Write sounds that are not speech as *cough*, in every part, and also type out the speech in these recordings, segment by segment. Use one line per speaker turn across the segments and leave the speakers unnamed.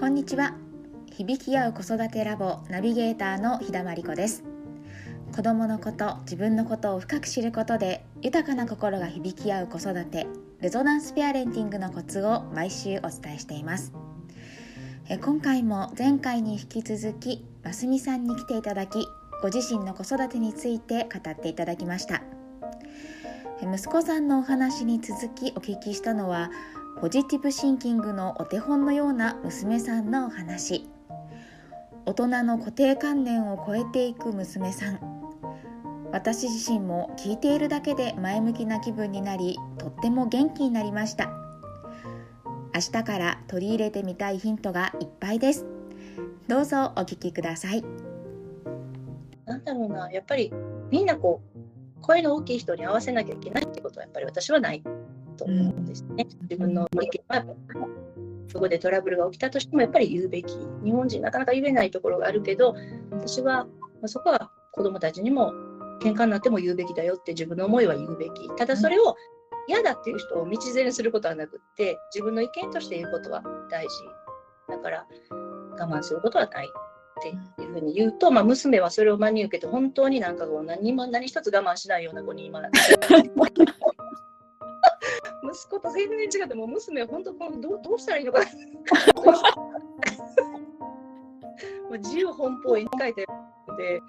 こんにちは。響き合う子育てラボナビゲーターの日田真理子です。子供のこと自分のことを深く知ることで豊かな心が響き合う子育てレゾナンスペアレンティングのコツを毎週お伝えしています。え今回も前回に引き続きますみさんに来ていただきご自身の子育てについて語っていただきました。息子さんのお話に続きお聞きしたのはポジティブシンキングのお手本のような娘さんのお話。大人の固定観念を超えていく娘さん。私自身も聞いているだけで前向きな気分になりとっても元気になりました。明日から取り入れてみたいヒントがいっぱいです。どうぞお聞きください。
なんだろうな。やっぱりみんなこう声の大きい人に合わせなきゃいけないってことはやっぱり私はない。と思うんですね。自分の意見はそこでトラブルが起きたとしてもやっぱり言うべき日本人なかなか言えないところがあるけど私はそこは子どもたちにも喧嘩になっても言うべきだよって自分の思いは言うべきただそれを嫌だっていう人を道連れにすることはなくって自分の意見として言うことは大事だから我慢することはないっていうふうに言うと、まあ、娘はそれを真に受けて本当になんかこう何も何一つ我慢しないような子に今なって息子と全然違ってもう娘は本当どうどうしたらいいのかな。もう自由奔放に書いてので、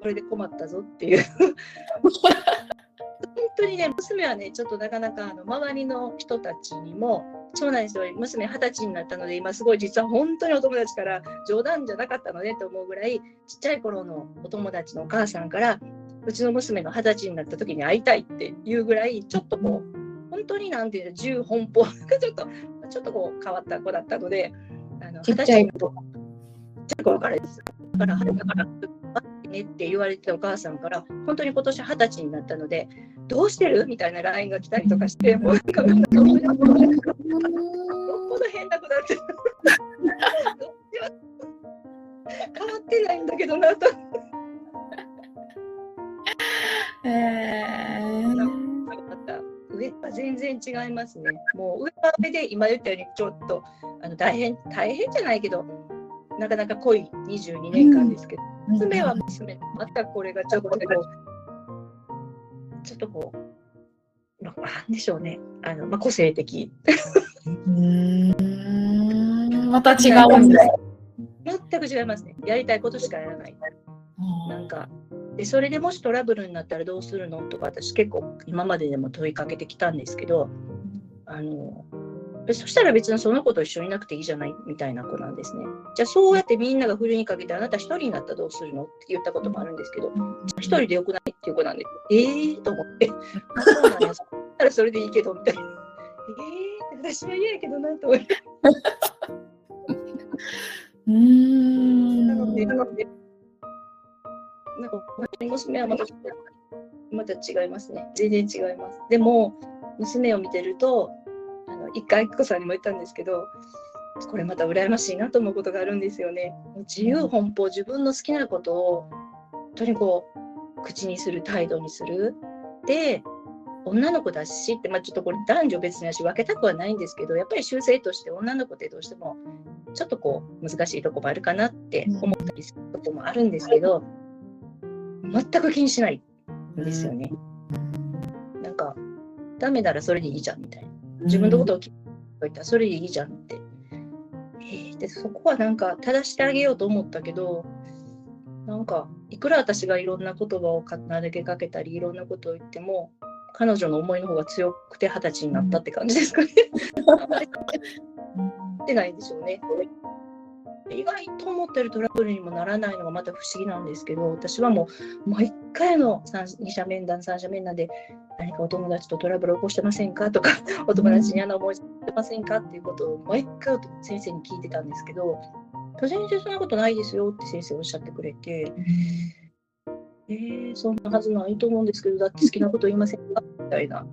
これで困ったぞっていう本当にね娘はねちょっとなかなかあの周りの人たちにもそうなんですよ娘二十歳になったので今すごい実は本当にお友達から冗談じゃなかったのねと思うぐらいちっちゃい頃のお友達のお母さんからうちの娘が二十歳になった時に会いたいっていうぐらいちょっとこう本当になんていうの自由奔放ちょっとちょっとこう変わった子だったので
あの二十歳の頃
からです。だからだからねって言われてたお母さんから本当に今年二十歳になったのでどうしてる？みたいな LINE が来たりとかしてもうなんかよっぽど変な子だって変わってないんだけどなと。えー上は全然違いますね。もう上は上で今言ったようにちょっとあの大変大変じゃないけどなかなか濃い22年間ですけど、うん、娘は娘またこれがちょっとこうちょっとこうなんでしょうねあの、まあ、個性的。
うんまた違うんです
全く違いますね。やりたいことしかやらない。なんかでそれでもしトラブルになったらどうするのとか私結構今まででも問いかけてきたんですけどあのそしたら別にその子と一緒にいなくていいじゃないみたいな子なんですね。じゃあそうやってみんながふるにかけてあなた一人になったらどうするの？って言ったこともあるんですけど、一人でよくないっていう子なんで、えーと思って、あそうなんや、そしたらそれでいいけどみたいな。えー私は嫌やけどなと思って。うん。なので、*laughs* なので、なんか娘はまたまた違いますね。全然違います。でも、娘を見てると、一回、きこさんにも言ったんですけど、これまた羨ましいなと思うことがあるんですよね。自由奔放、自分の好きなことを、本当にこう、口にする態度にする。で、女の子だしって、まあ、ちょっとこれ男女別にし分けたくはないんですけどやっぱり習性として女の子ってどうしてもちょっとこう難しいとこもあるかなって思ったりすることもあるんですけど全く気にしないんですよね。なんかダメならそれでいいじゃんみたいな。自分のことを聞いたらそれでいいじゃんって。えー、でそこはなんか正してあげようと思ったけどなんかいくら私がいろんな言葉を投げかけたりいろんなことを言っても彼女の思いの方が強くて二十歳になったって感じですかね。*laughs* ってないでしょうね。意外と思ってるトラブルにもならないのがまた不思議なんですけど私はもう毎回の二者面談三者面談で何かお友達とトラブル起こしてませんか？とかお友達に嫌な思いしてませんか？っていうことを毎回先生に聞いてたんですけど全然そんなことないですよって先生おっしゃってくれて。えー、そんなはずないと思うんですけど、だって好きなこと言いませんか？みたいな。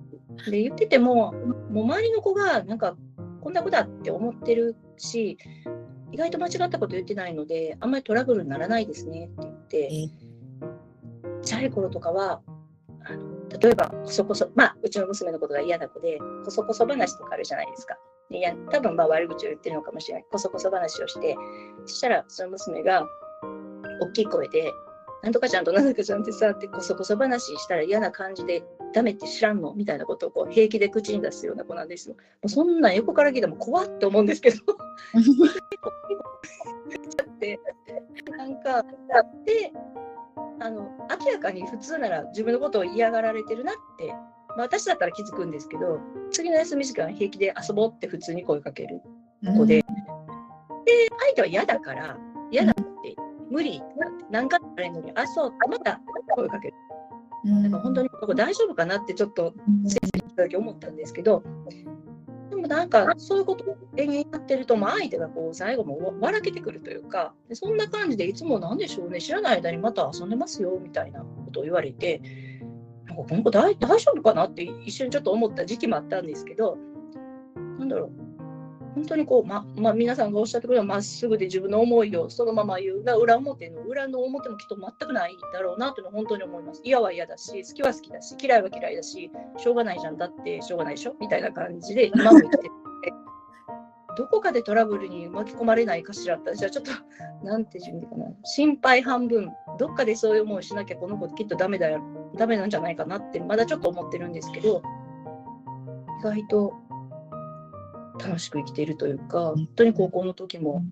で、言ってても、もう周りの子が、なんか、こんな子だって思ってるし、意外と間違ったこと言ってないので、あんまりトラブルにならないですねって言って、ちゃい頃とかは、あの例えば、こそこそ、まあ、うちの娘のことが嫌な子で、こそこそ話とかあるじゃないですか。でいや多分まあ悪口を言ってるのかもしれないこそこそ話をしてそしたらその娘が大きい声で「なんとかちゃんとなんとかちゃんってさ」ってこそこそ話したら嫌な感じで「ダメって知らんの?」みたいなことをこう平気で口に出すような子なんですよ。もうそんなん横から聞いても怖って思うんですけど。ってなんかであの明らかに普通なら自分のことを嫌がられてるなってまあ、私だったら気づくんですけど次の休み時間平気で遊ぼうって普通に声かける。子で、うん、で相手は嫌だから嫌だって無理って何回も言われるのにあそうってまた声かける。うん、だから本当にここ大丈夫かなってちょっと先生に聞いた時思ったんですけど、でもなんかそういうことを延々やってると、まあ、相手がこう最後も笑けてくるというかそんな感じでいつも何でしょうね知らない間にまた遊んでますよみたいなことを言われてこの子大大丈夫かなって一瞬ちょっと思った時期もあったんですけど、なんだろう、本当にこう、ままあ、皆さんがおっしゃってくれたまっすぐで自分の思いをそのまま言うが裏表の裏の表もきっと全くないだろうなというのは本当に思います。嫌は嫌だし、好きは好きだし、嫌いは嫌いだし、しょうがないじゃんだってしょうがないでしょみたいな感じで今も生きてて。どこかでトラブルに巻き込まれないかしらって私はちょっとなんて言うんかな心配半分どっかでそういう思いしなきゃこの子きっとダメだよダメなんじゃないかなってまだちょっと思ってるんですけど意外と楽しく生きているというか本当に高校の時も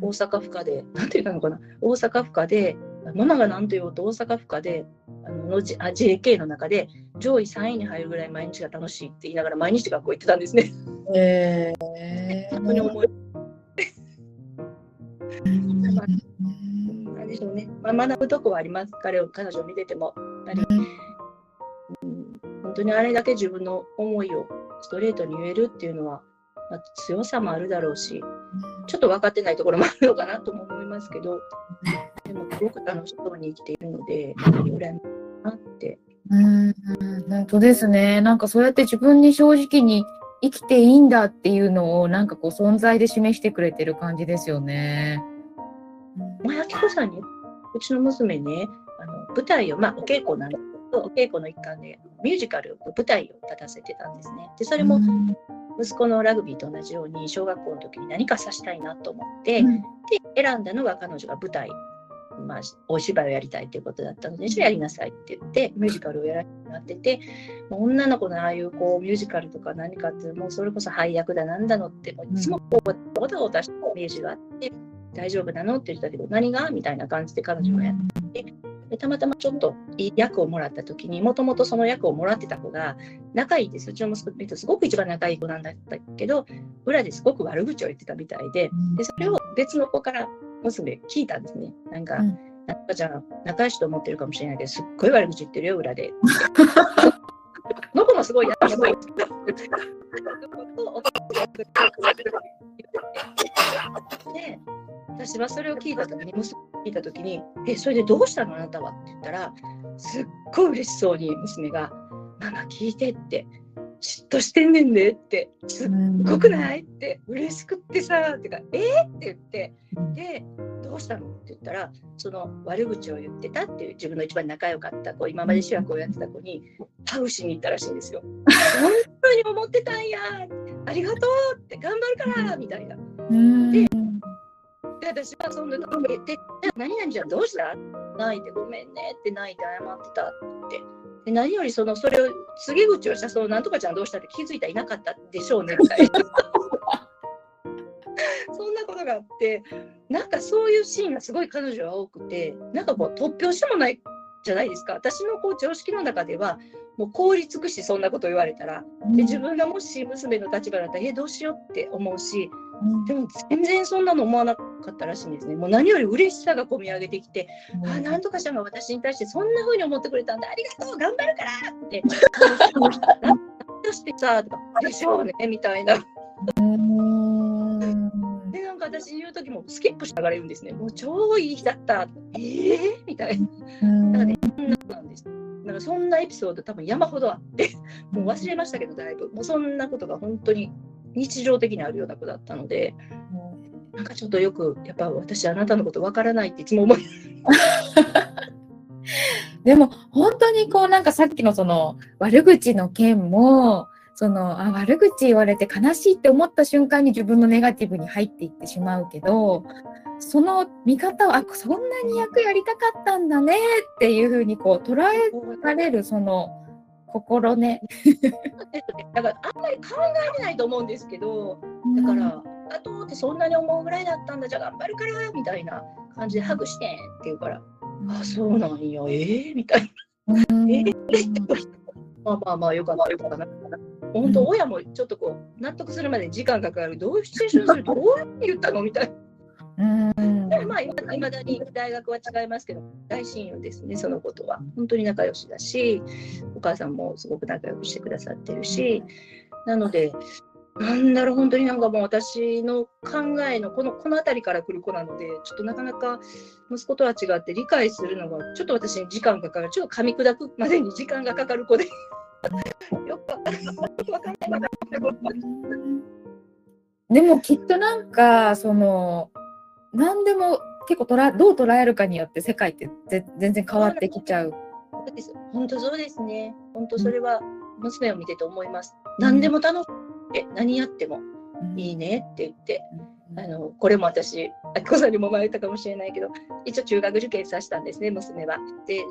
大阪府下で何て言ったのかな？大阪府下でママが何と言おうと大阪府下であののあ JK の中で上位3位に入るぐらい毎日が楽しいって言いながら毎日学校行ってたんですね。
え
ー、本当に思いなんでしょうね、まあ、学ぶとこはあります。彼を彼女を見てても。やっぱり、うん、本当にあれだけ自分の思いをストレートに言えるっていうのは、まあ、強さもあるだろうしちょっと分かってないところもあるのかなとも思いますけどでもすごく楽しそうに生きているので羨ましいなって。
うん本当ですね。なんかそうやって自分に正直に生きていいんだっていうのをなんかこう存在で示してくれてる感じですよね。
もやきこさんにうちの娘ねあの舞台をまあお稽古なんでお稽古の一環でミュージカル舞台を立たせてたんですね。でそれも息子のラグビーと同じように小学校の時に何かさしたいなと思って、うん、で選んだのが彼女が舞台まあ、お芝居をやりたいということだったので、じゃあやりなさいって言って、ミュージカルをやらなくなってて、もう女の子のああいうこうミュージカルとか何かって、もうそれこそ配役だなんだのって、もういつもこう、ごたごたしたイメージがあって、大丈夫なのって言ったけど、何がみたいな感じで彼女がやってて、でたまたまちょっといい役をもらった時にもともとその役をもらってた子が仲いいですうちの息子すごく一番仲いい子なんだったけど裏ですごく悪口を言ってたみたいででそれを別の子から娘聞いたんですね。なんか、うん、なんかじゃあ仲良しと思ってるかもしれないけど、すっごい悪口言ってるよ、裏で。*laughs* の子もすごいやばい。で、私はそれを聞いたときに、娘聞いたときに、え、それでどうしたの？あなたはって言ったら、すっごい嬉しそうに娘が、ママ聞いてって、嫉妬してんねんでってすっごくない？って嬉しくってさってかえ？ー、って言ってでどうしたの？って言ったらその悪口を言ってたっていう自分の一番仲良かった子今まで主役をやってた子にハグしに行ったらしいんですよ。*laughs* 本当に思ってたんやありがとうって頑張るからみたいな。でで私はそんな「で何々じゃん？どうした?」泣いて「ごめんね」って泣いて謝ってたって。で何よりそのそれを告げ口をしたそのなんとかちゃんどうしたって気づいたらいなかったでしょうねみたいな。*laughs* そんなことがあってなんかそういうシーンがすごい彼女は多くてなんかこう突拍子もないじゃないですか。私のこう常識の中ではもう凍りつくしそんなこと言われたら。で自分がもし娘の立場だったらえどうしよう？って思うしでも全然そんなの思わなかったらしいんですね。もう何より嬉しさがこみ上げてきて、うん、あなんとかちゃんが私に対してそんな風に思ってくれたんだ、ありがとう、頑張るからって、*laughs* なんとしてさ、とか、でしょうね、みたいな。で、なんか私言う時もスキップしながら言うんですね。もう超いい日だった。えー、みたいな。なんかね、そんななんです。なんかそんなエピソード多分山ほどあって、もう忘れましたけど、だいぶ。もうそんなことが本当に日常的にあるような子だったので、うん、なんかちょっとよくやっぱ私あなたのことわからないっていつも思い *laughs*
でも本当にこうなんかさっきのその悪口の件もそのあ悪口言われて悲しいって思った瞬間に自分のネガティブに入っていってしまうけどその見方をあそんなに役やりたかったんだねっていうふうにこう捉えられるその心ね。
だからあんまり考えれないと思うんですけどだから、あとってそんなに思うぐらいだったんだじゃあ頑張るからみたいな感じでハグしてんって言うから、あそうなんやえー、みたいな。えー、まあまあまあよかったよかった。な。本当、親もちょっとこう納得するまで時間かかる。どういうシチュエーションする？どう言ったの？みたいな。うんでもまあいまだに大学は違いますけど大親友ですねそのことは。本当に仲良しだしお母さんもすごく仲良くしてくださってるしなのでなんだろう本当になんかもう私の考えのこのこの辺りから来る子なのでちょっとなかなか息子とは違って理解するのがちょっと私に時間がかかる。ちょっと噛み砕くまでに時間がかかる子で。*laughs* よく分かんない。
でもきっとなんかその何でも結構捉どう捉えるかによって世界って全然変わってきちゃう。
そうです本当そうですね。本当それは娘を見てて思います。うん、何でも楽しく何やってもいいねって言って、うん、あのこれも私あきこさんにも言われたかもしれないけど一応中学受験させたんですね娘は。で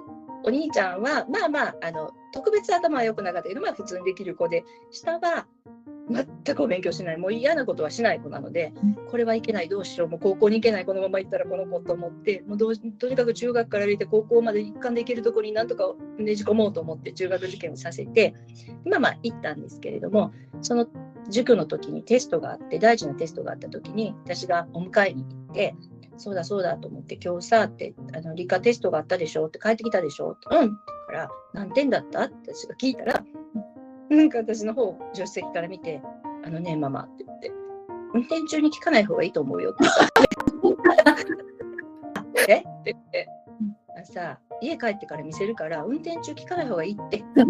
お兄ちゃんはまあまああの特別頭は良くなかったけどまあ普通にできる子で下は全くお勉強しない、もう嫌なことはしない子なので、これはいけない、どうしよう、もう高校に行けない、このまま行ったらこの子と思って、もうどうとにかく中学から入れて高校まで一貫で行けるところになんとかねじ込もうと思って中学受験をさせて、今まあ行ったんですけれども、その塾の時にテストがあって、大事なテストがあった時に、私がお迎えに行って、そうだそうだと思って、今日さってあの理科テストがあったでしょって帰ってきたでしょって、うんから、何点だったって私が聞いたら、なんか私の方、助手席から見て、あのね、ママって言って、運転中に聞かない方がいいと思うよって言った。*laughs* えって言って、さ、家帰ってから見せるから、運転中聞かない方がいいって。そん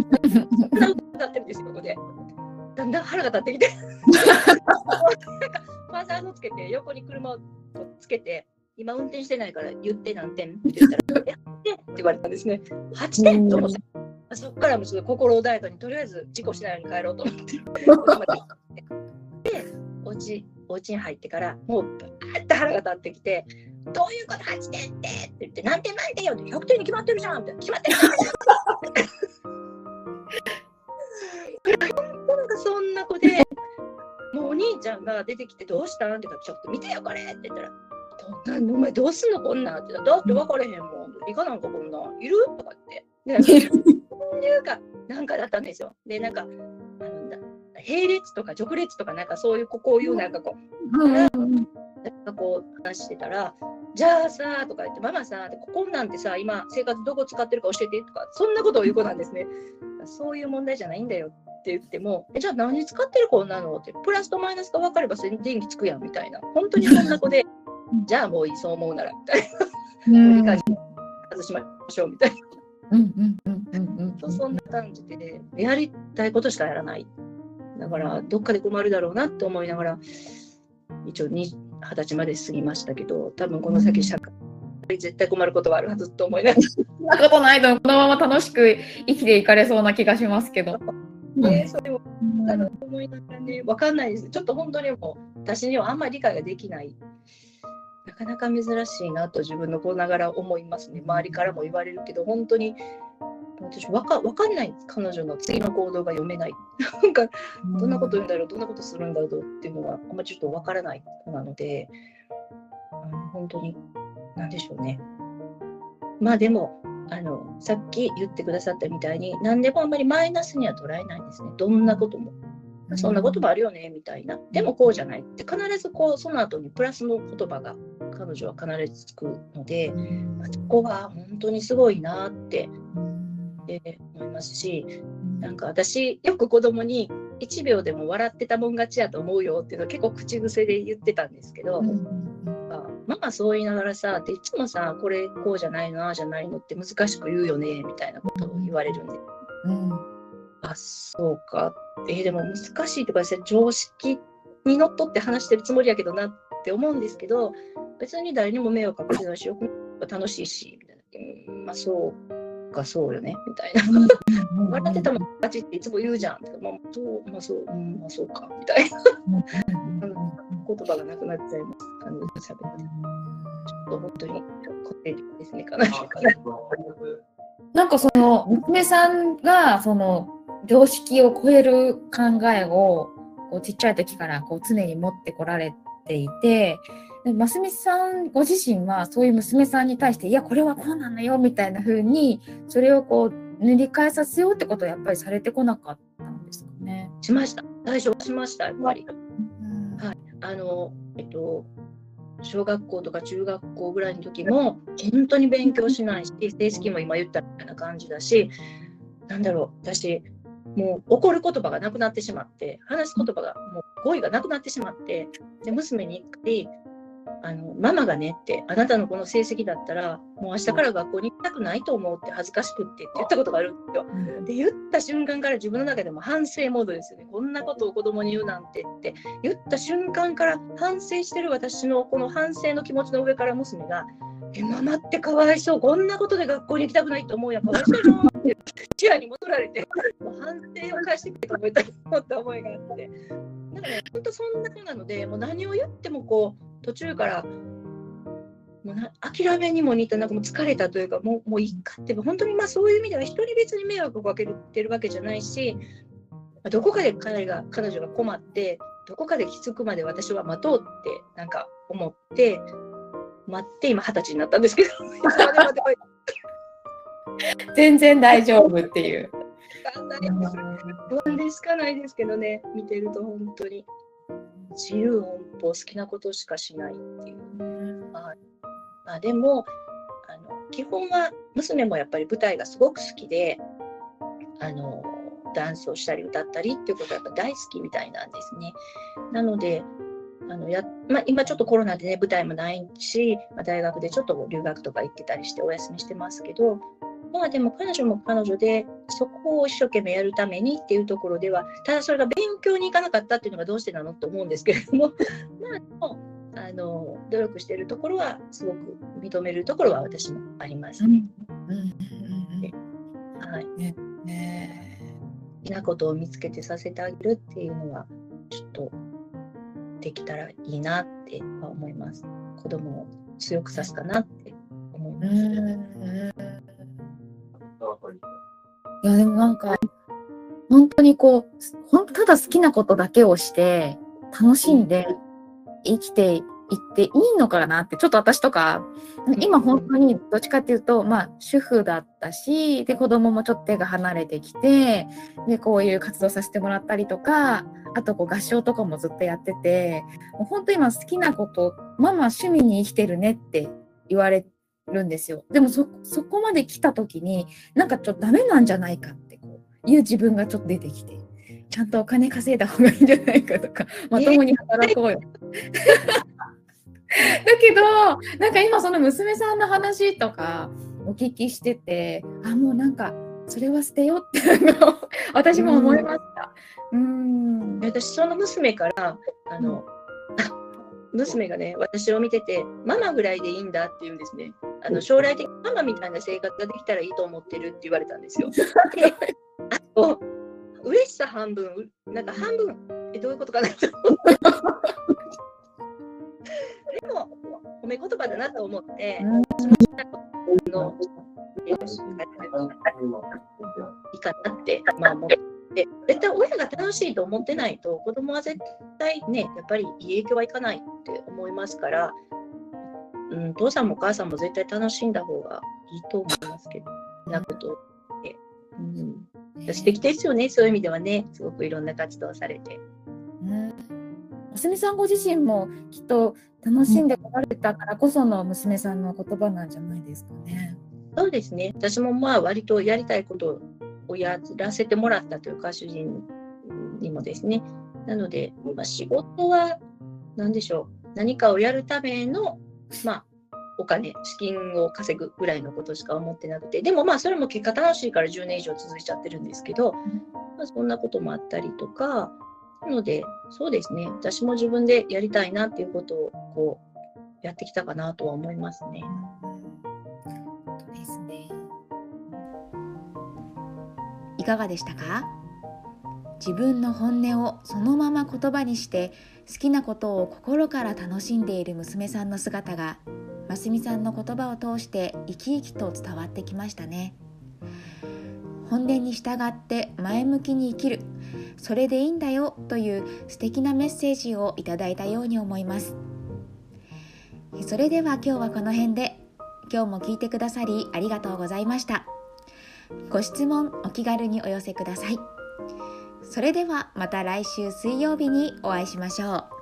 な歌ってるんですよ、ここで。だんだん腹が立ってきて。ファーザーのつけて、横に車をつけて、今運転してないから言って何点って言ったら、やってって言われたんですね。8点と思って。そこからもちょっと心穏やかにとりあえず事故しないように帰ろうと思って。*laughs* で、お家お家に入ってからもうバーッと腹が立ってきて、どういうこと8点ってって言って、何点何点よって100点に決まってるじゃんって決まってるじゃんなんかそんな子で、もうお兄ちゃんが出てきてどうしたん？って言ったら、ちょっと見てよこれって言ったら、どんなお前どうすんの？こんなんって言ったら、だって分かれへんもん。理科なんかこんなん？いる？とかって。い *laughs* うかなんかだったんですよ。でなんかあの並列とか直列とかなんかそういうこういうなんかこう、うん、なんかこう話してたら「じゃあさ」とか言って「ママさここなんてさ今生活どこ使ってるか教えて」とかそんなことを言う子なんですね。そういう問題じゃないんだよって言っても「えじゃあ何使ってる子なの?」ってプラスとマイナスが分かれば電気つくやんみたいな本当にそんな子で「じゃあもういいそう思うなら」みたいな。外しましょうみたいな。うんうんうんうんうん、そんな感じでやりたいことしかやらないだからどっかで困るだろうなって思いながら一応二十歳まで過ぎましたけど多分この先社会絶対困ることはあるはずと思いながら。*laughs* そ
んなことないとこのまま楽しく生きていかれそうな気がしますけど。
ね、それもあの思いながらね分かんないですちょっと本当にもう私にはあんまり理解ができないなかなか珍しいなと自分の子ながら思いますね。周りからも言われるけど、本当に私わかわかんない彼女の次の行動が読めない。*laughs* なんかどんなこと言うんだろう、どんなことするんだろうっていうのがあんまりちょっとわからない子なので、あの本当に何でしょうね。まあでもあのさっき言ってくださったみたいに何でもあんまりマイナスには捉えないんですね。どんなことも。そんなこともあるよねみたいな。でもこうじゃないって必ずこうその後にプラスの言葉が彼女は必ずつくので、そこは本当にすごいなって、え思いますしなんか私よく子供に1秒でも笑ってたもん勝ちやと思うよっていうのは結構口癖で言ってたんですけど、ママそう言いながらさっていつもさこれこうじゃないのああじゃないのって難しく言うよねみたいなことを言われるんで、うん、あそうか。えー、でも難しいとかですね常識にのっとって話してるつもりやけどなって思うんですけど別に誰にも迷惑かけないし楽しいしみたいな、まあそうかそうよねみたいな。笑ってたもん勝ちっていつも言うじゃんまあ、そうまあそううんまあそうかみたいな。言葉がなくなっちゃいます彼女の喋ってちょっと本当に個性的ですね彼女
なん。かその娘さん。がその常識を超える考えをこうちっちゃい時からこう常に持ってこられていてますみさんご自身はそういう娘さんに対していやこれはこうなのよみたいな風にそれをこう塗り替えさせようってことはやっぱりされてこなかったんですかね？
しました最初しましたやっぱり。はい、あのえっと小学校とか中学校ぐらいの時も本当に勉強しないし成績も今言ったみたいな感じだしなんだろう私もう怒る言葉がなくなってしまって話す言葉がもう語彙がなくなってしまってで娘に一回あのママがねってあなたのこの成績だったらもう明日から学校に行きたくないと思うって恥ずかしくってって言ったことがあるんですよ。で言った瞬間から自分の中でも反省モードですよね。こんなことを子供に言うなんてって。言った瞬間から反省してる私のこの反省の気持ちの上から娘が「えママってかわいそう。こんなことで学校に行きたくないと思う。やかわいそうじゃん」ってチアに戻られてもう反省を返してくれと思った思いがあって。だからね、本当そんな子なので、もう何を言ってもこう、途中からもうな諦めにも似たなんかもう疲れたというかもうもういいかって本当にまあそういう意味では人に別に迷惑をかけてるわけじゃないしどこかで彼が彼女が困ってどこかで気づくまで私は待とうってなんか思って待って今二十歳になったんですけど *laughs*
全然大丈夫っていう。*laughs*
不安でしかないですけどね見てると本当に。自由奔放好きなことしかしないっていう。まあ、まあ、でもあの基本は娘もやっぱり舞台がすごく好きであのダンスをしたり歌ったりっていうことはやっぱ大好きみたいなんですね。なのであのやまあ、今ちょっとコロナでね舞台もないし、まあ、大学でちょっと留学とか行ってたりしてお休みしてますけどまあでも彼女も彼女でそこを一生懸命やるためにっていうところではただそれが勉強に行かなかったっていうのがどうしてなのって思うんですけれども *laughs* まああの努力しているところはすごく認めるところは私もありますね。はい。ねね好きなことを見つけてさせてあげるっていうのはちょっとできたらいいなって思います。子供を強くさすかなって思います。
いやでもなんか本当にこうほんただ好きなことだけをして楽しんで生きていっていいのかなってちょっと私とか今本当にどっちかっていうとまあ主婦だったしで子供もちょっと手が離れてきてでこういう活動させてもらったりとかあとこう合唱とかもずっとやっててもう本当今好きなことママ趣味に生きてるねって言われるんですよ。でもそそこまで来た時になんかちょっとダメなんじゃないかってこういう自分がちょっと出てきてちゃんとお金稼いだ方がいいんじゃないかとか *laughs* まともに働こうよ。*laughs* だけどなんか今その娘さんの話とかお聞きしててあもうなんかそれは捨てよって *laughs* 私も思いました。
うん私その娘からあの、娘がね、私を見てて、ママぐらいでいいんだって言うんですね。あの将来的にママみたいな生活ができたらいいと思ってるって言われたんですよ。で *laughs* あと、嬉しさ半分、なんか半分、え、どういうことかなと思って。でも、褒め言葉だなと思って、私ものいいかなって、まあ、思って。で絶対親が楽しいと思ってないと子供は絶対ねやっぱりいい影響はいかないって思いますから、うん、父さんもお母さんも絶対楽しんだ方がいいと思いますけどなことって、うん、素敵ですよねそういう意味ではね。すごくいろんな活動をされて。
娘さんご自身もきっと楽しんでこられたからこその娘さんの言葉なんじゃないですかね。
そうですね。私もまあ割とやりたいことをやらせてもらったというか主人にもですね。なので、まあ、仕事は何でしょう。何かをやるための、まあ、お金資金を稼ぐぐらいのことしか思ってなくて。でもまあそれも結果楽しいから10年以上続いちゃってるんですけど、まあ、そんなこともあったりとか。なのでそうですね。私も自分でやりたいなっていうことをこうやってきたかなとは思いますね。
かがでしたか？自分の本音をそのまま言葉にして好きなことを心から楽しんでいる娘さんの姿がますみさんの言葉を通して生き生きと伝わってきましたね。本音に従って前向きに生きる。それでいいんだよという素敵なメッセージをいただいたように思います。それでは今日はこの辺で。今日も聞いてくださりありがとうございました。ご質問お気軽にお寄せください。それではまた来週水曜日にお会いしましょう。